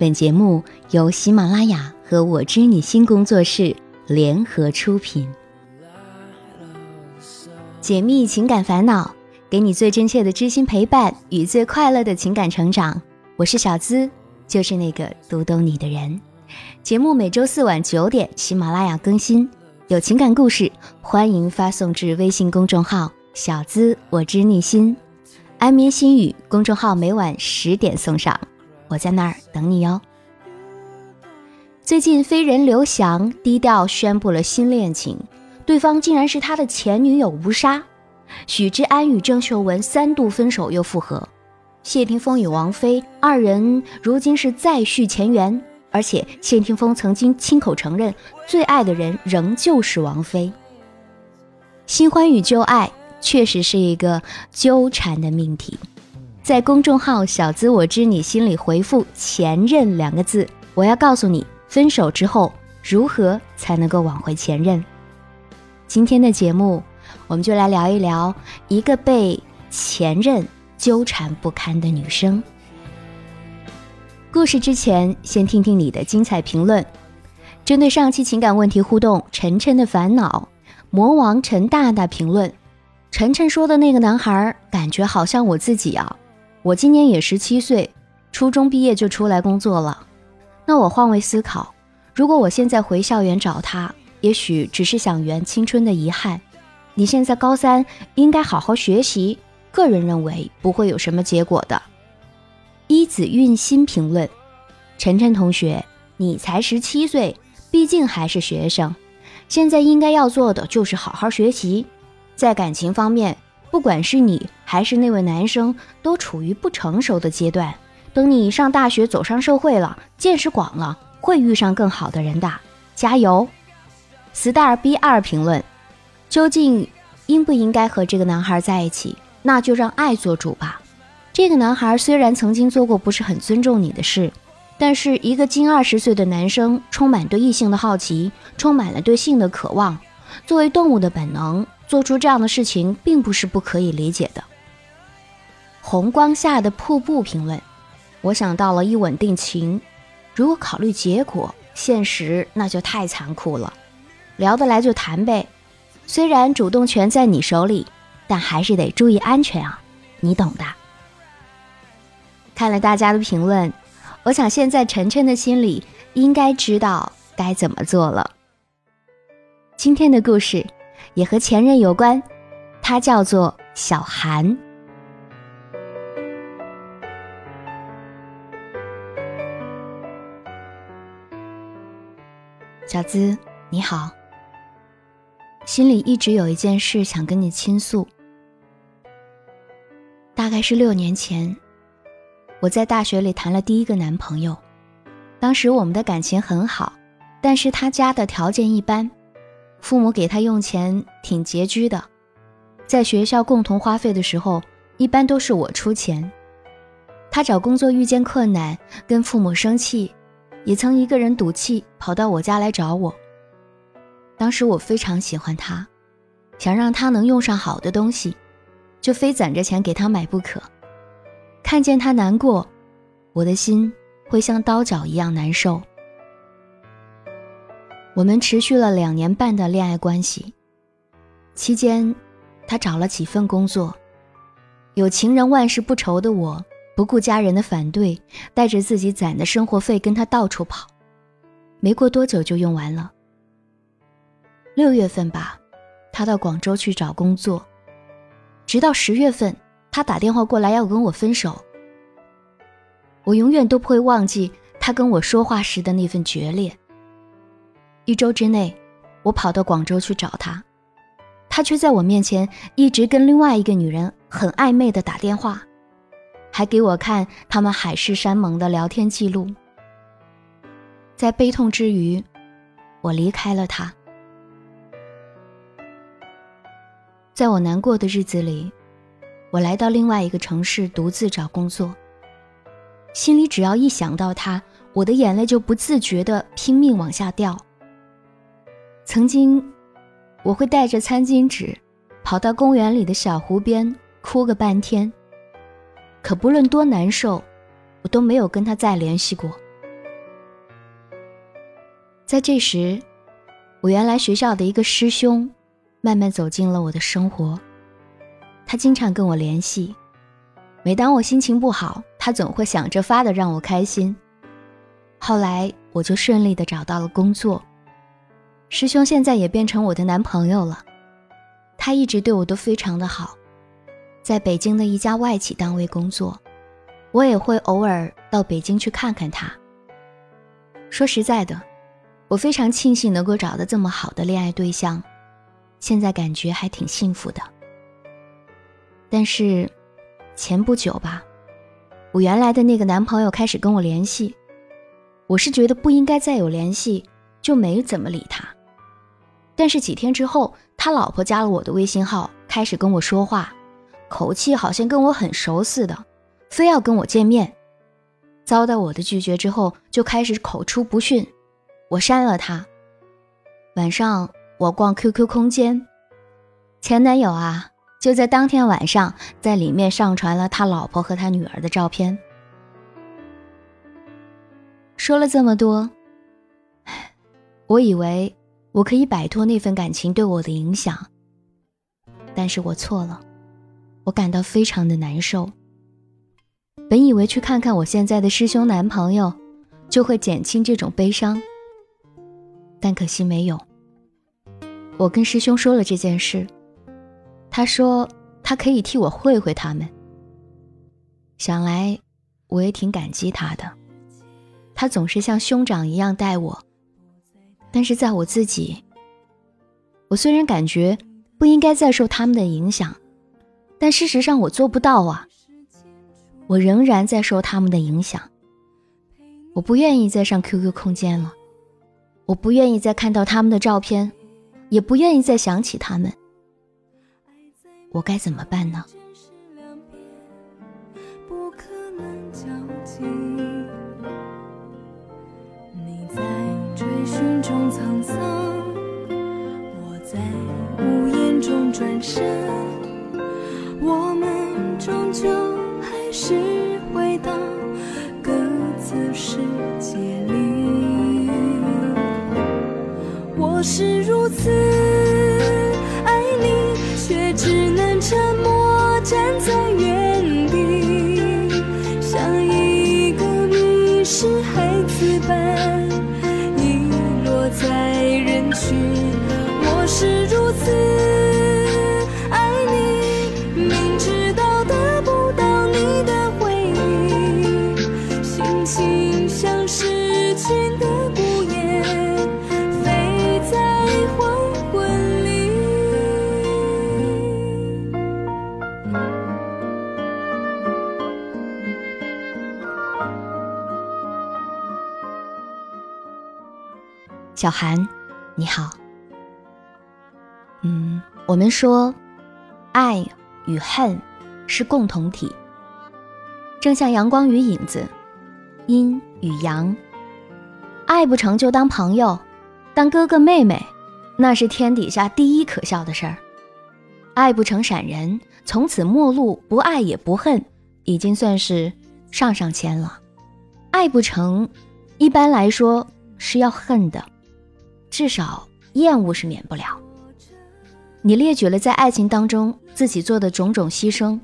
本节目由喜马拉雅和我知你心工作室联合出品，解密情感烦恼，给你最真切的知心陪伴与最快乐的情感成长。我是小资，就是那个读懂你的人。节目每周四晚九点喜马拉雅更新，有情感故事欢迎发送至微信公众号“小资我知你心”，安眠心语公众号每晚十点送上。我在那儿等你哟。最近飞人刘翔低调宣布了新恋情，对方竟然是他的前女友吴莎。许志安与郑秀文三度分手又复合，谢霆锋与王菲二人如今是再续前缘，而且谢霆锋曾经亲口承认最爱的人仍旧是王菲。新欢与旧爱确实是一个纠缠的命题。在公众号“小资我知你心里”回复“前任”两个字，我要告诉你分手之后如何才能够挽回前任。今天的节目，我们就来聊一聊一个被前任纠缠不堪的女生。故事之前，先听听你的精彩评论。针对上期情感问题互动，晨晨的烦恼，魔王陈大大评论：晨晨说的那个男孩，感觉好像我自己啊。我今年也十七岁，初中毕业就出来工作了。那我换位思考，如果我现在回校园找他，也许只是想圆青春的遗憾。你现在高三，应该好好学习。个人认为不会有什么结果的。一子运心评论：晨晨同学，你才十七岁，毕竟还是学生，现在应该要做的就是好好学习，在感情方面。不管是你还是那位男生，都处于不成熟的阶段。等你上大学、走上社会了，见识广了，会遇上更好的人的。加油！star b 二评论：究竟应不应该和这个男孩在一起？那就让爱做主吧。这个男孩虽然曾经做过不是很尊重你的事，但是一个近二十岁的男生，充满对异性的好奇，充满了对性的渴望。作为动物的本能。做出这样的事情并不是不可以理解的。红光下的瀑布评论，我想到了一吻定情。如果考虑结果，现实那就太残酷了。聊得来就谈呗，虽然主动权在你手里，但还是得注意安全啊，你懂的。看了大家的评论，我想现在晨晨的心里应该知道该怎么做了。今天的故事。也和前任有关，他叫做小韩。小资，你好，心里一直有一件事想跟你倾诉。大概是六年前，我在大学里谈了第一个男朋友，当时我们的感情很好，但是他家的条件一般。父母给他用钱挺拮据的，在学校共同花费的时候，一般都是我出钱。他找工作遇见困难，跟父母生气，也曾一个人赌气跑到我家来找我。当时我非常喜欢他，想让他能用上好的东西，就非攒着钱给他买不可。看见他难过，我的心会像刀绞一样难受。我们持续了两年半的恋爱关系，期间，他找了几份工作。有情人万事不愁的我，不顾家人的反对，带着自己攒的生活费跟他到处跑。没过多久就用完了。六月份吧，他到广州去找工作，直到十月份，他打电话过来要跟我分手。我永远都不会忘记他跟我说话时的那份决裂。一周之内，我跑到广州去找他，他却在我面前一直跟另外一个女人很暧昧的打电话，还给我看他们海誓山盟的聊天记录。在悲痛之余，我离开了他。在我难过的日子里，我来到另外一个城市独自找工作。心里只要一想到他，我的眼泪就不自觉的拼命往下掉。曾经，我会带着餐巾纸，跑到公园里的小湖边哭个半天。可不论多难受，我都没有跟他再联系过。在这时，我原来学校的一个师兄，慢慢走进了我的生活。他经常跟我联系，每当我心情不好，他总会想着法的让我开心。后来我就顺利的找到了工作，师兄现在也变成我的男朋友了。他一直对我都非常的好，在北京的一家外企单位工作，我也会偶尔到北京去看看他。说实在的。我非常庆幸能够找到这么好的恋爱对象，现在感觉还挺幸福的。但是，前不久吧，我原来的那个男朋友开始跟我联系，我是觉得不应该再有联系，就没怎么理他。但是几天之后，他老婆加了我的微信号，开始跟我说话，口气好像跟我很熟似的，非要跟我见面。遭到我的拒绝之后，就开始口出不逊。我删了他。晚上我逛 QQ 空间，前男友啊就在当天晚上在里面上传了他老婆和他女儿的照片。说了这么多，我以为我可以摆脱那份感情对我的影响，但是我错了，我感到非常的难受。本以为去看看我现在的师兄男朋友，就会减轻这种悲伤。但可惜没有。我跟师兄说了这件事，他说他可以替我会会他们。想来我也挺感激他的，他总是像兄长一样待我。但是在我自己，我虽然感觉不应该再受他们的影响，但事实上我做不到啊。我仍然在受他们的影响，我不愿意再上 QQ 空间了。我不愿意再看到他们的照片，也不愿意再想起他们。我该怎么办呢？转身，我们终究还是回到各自世界里。我是如此爱你，却只能沉默站在原地，像一个迷失孩子般遗落在小韩，你好。嗯，我们说，爱与恨是共同体，正像阳光与影子，阴与阳。爱不成就当朋友，当哥哥妹妹，那是天底下第一可笑的事儿。爱不成闪人，从此陌路，不爱也不恨，已经算是上上签了。爱不成，一般来说是要恨的。至少厌恶是免不了。你列举了在爱情当中自己做的种种牺牲，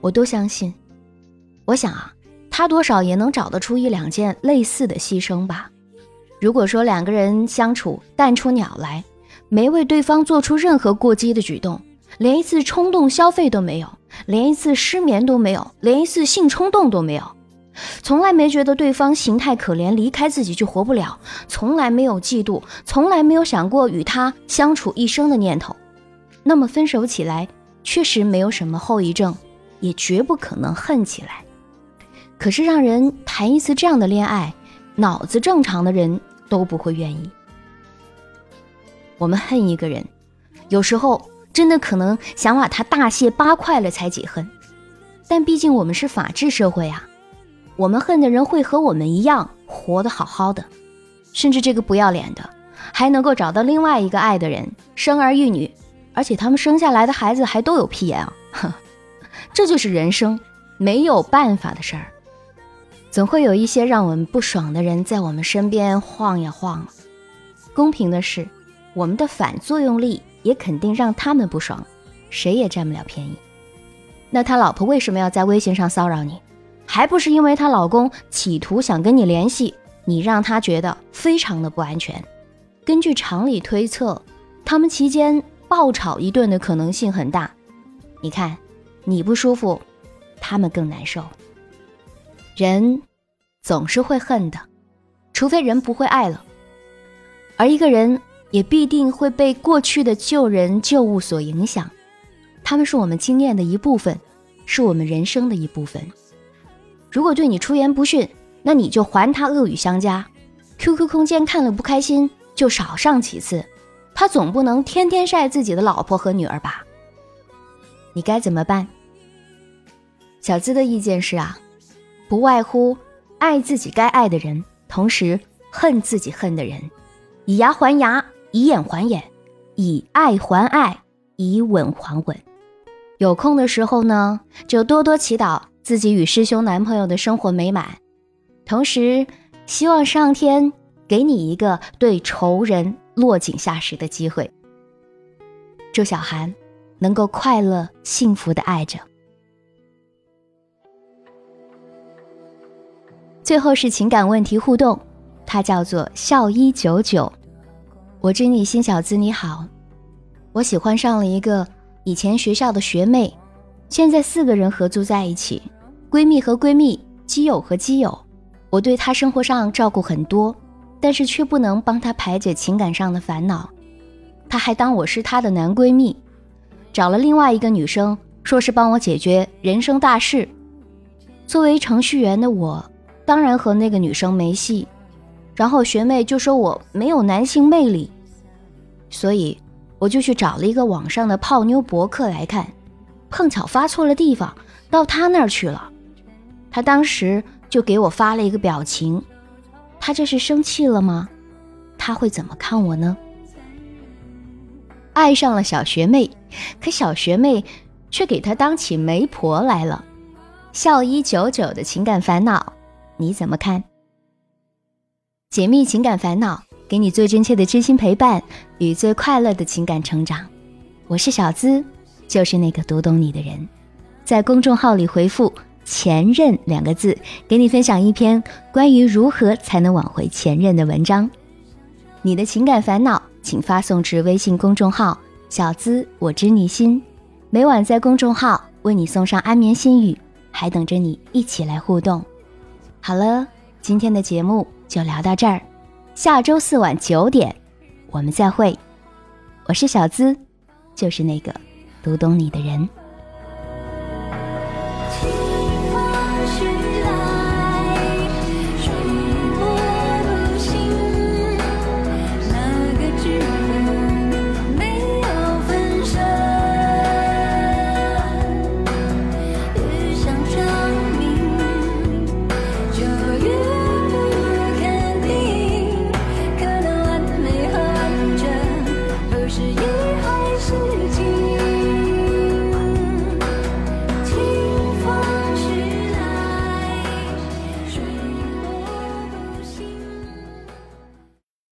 我都相信。我想啊，他多少也能找得出一两件类似的牺牲吧。如果说两个人相处淡出鸟来，没为对方做出任何过激的举动，连一次冲动消费都没有，连一次失眠都没有，连一次性冲动都没有。从来没觉得对方形态可怜，离开自己就活不了。从来没有嫉妒，从来没有想过与他相处一生的念头。那么分手起来确实没有什么后遗症，也绝不可能恨起来。可是让人谈一次这样的恋爱，脑子正常的人都不会愿意。我们恨一个人，有时候真的可能想把他大卸八块了才解恨。但毕竟我们是法治社会啊。我们恨的人会和我们一样活得好好的，甚至这个不要脸的还能够找到另外一个爱的人，生儿育女，而且他们生下来的孩子还都有屁眼啊！哼，这就是人生，没有办法的事儿。总会有一些让我们不爽的人在我们身边晃呀晃，公平的是，我们的反作用力也肯定让他们不爽，谁也占不了便宜。那他老婆为什么要在微信上骚扰你？还不是因为她老公企图想跟你联系，你让她觉得非常的不安全。根据常理推测，他们期间爆吵一顿的可能性很大。你看，你不舒服，他们更难受。人总是会恨的，除非人不会爱了。而一个人也必定会被过去的旧人旧物所影响，他们是我们经验的一部分，是我们人生的一部分。如果对你出言不逊，那你就还他恶语相加。QQ 空间看了不开心。就少上几次，他总不能天天晒自己的老婆和女儿吧？你该怎么办？小资的意见是啊，不外乎爱自己该爱的人，同时恨自己恨的人，以牙还牙，以眼还眼，以爱还爱，以吻还吻。有空的时候呢，就多多祈祷自己与师兄男朋友的生活美满，同时希望上天。给你一个对仇人落井下石的机会。祝小涵能够快乐幸福的爱着。最后是情感问题互动，它叫做笑一九九。我知你心小子你好，我喜欢上了一个以前学校的学妹，现在四个人合租在一起，闺蜜和闺蜜，基友和基友，我对她生活上照顾很多。但是却不能帮她排解情感上的烦恼，她还当我是她的男闺蜜，找了另外一个女生，说是帮我解决人生大事。作为程序员的我，当然和那个女生没戏。然后学妹就说我没有男性魅力，所以我就去找了一个网上的泡妞博客来看，碰巧发错了地方，到他那儿去了。他当时就给我发了一个表情。他这是生气了吗？他会怎么看我呢？爱上了小学妹，可小学妹却给他当起媒婆来了。笑一九九的情感烦恼，你怎么看？解密情感烦恼，给你最真切的知心陪伴与最快乐的情感成长。我是小资，就是那个读懂你的人。在公众号里回复。前任两个字，给你分享一篇关于如何才能挽回前任的文章。你的情感烦恼，请发送至微信公众号“小资我知你心”，每晚在公众号为你送上安眠心语，还等着你一起来互动。好了，今天的节目就聊到这儿，下周四晚九点我们再会。我是小资，就是那个读懂你的人。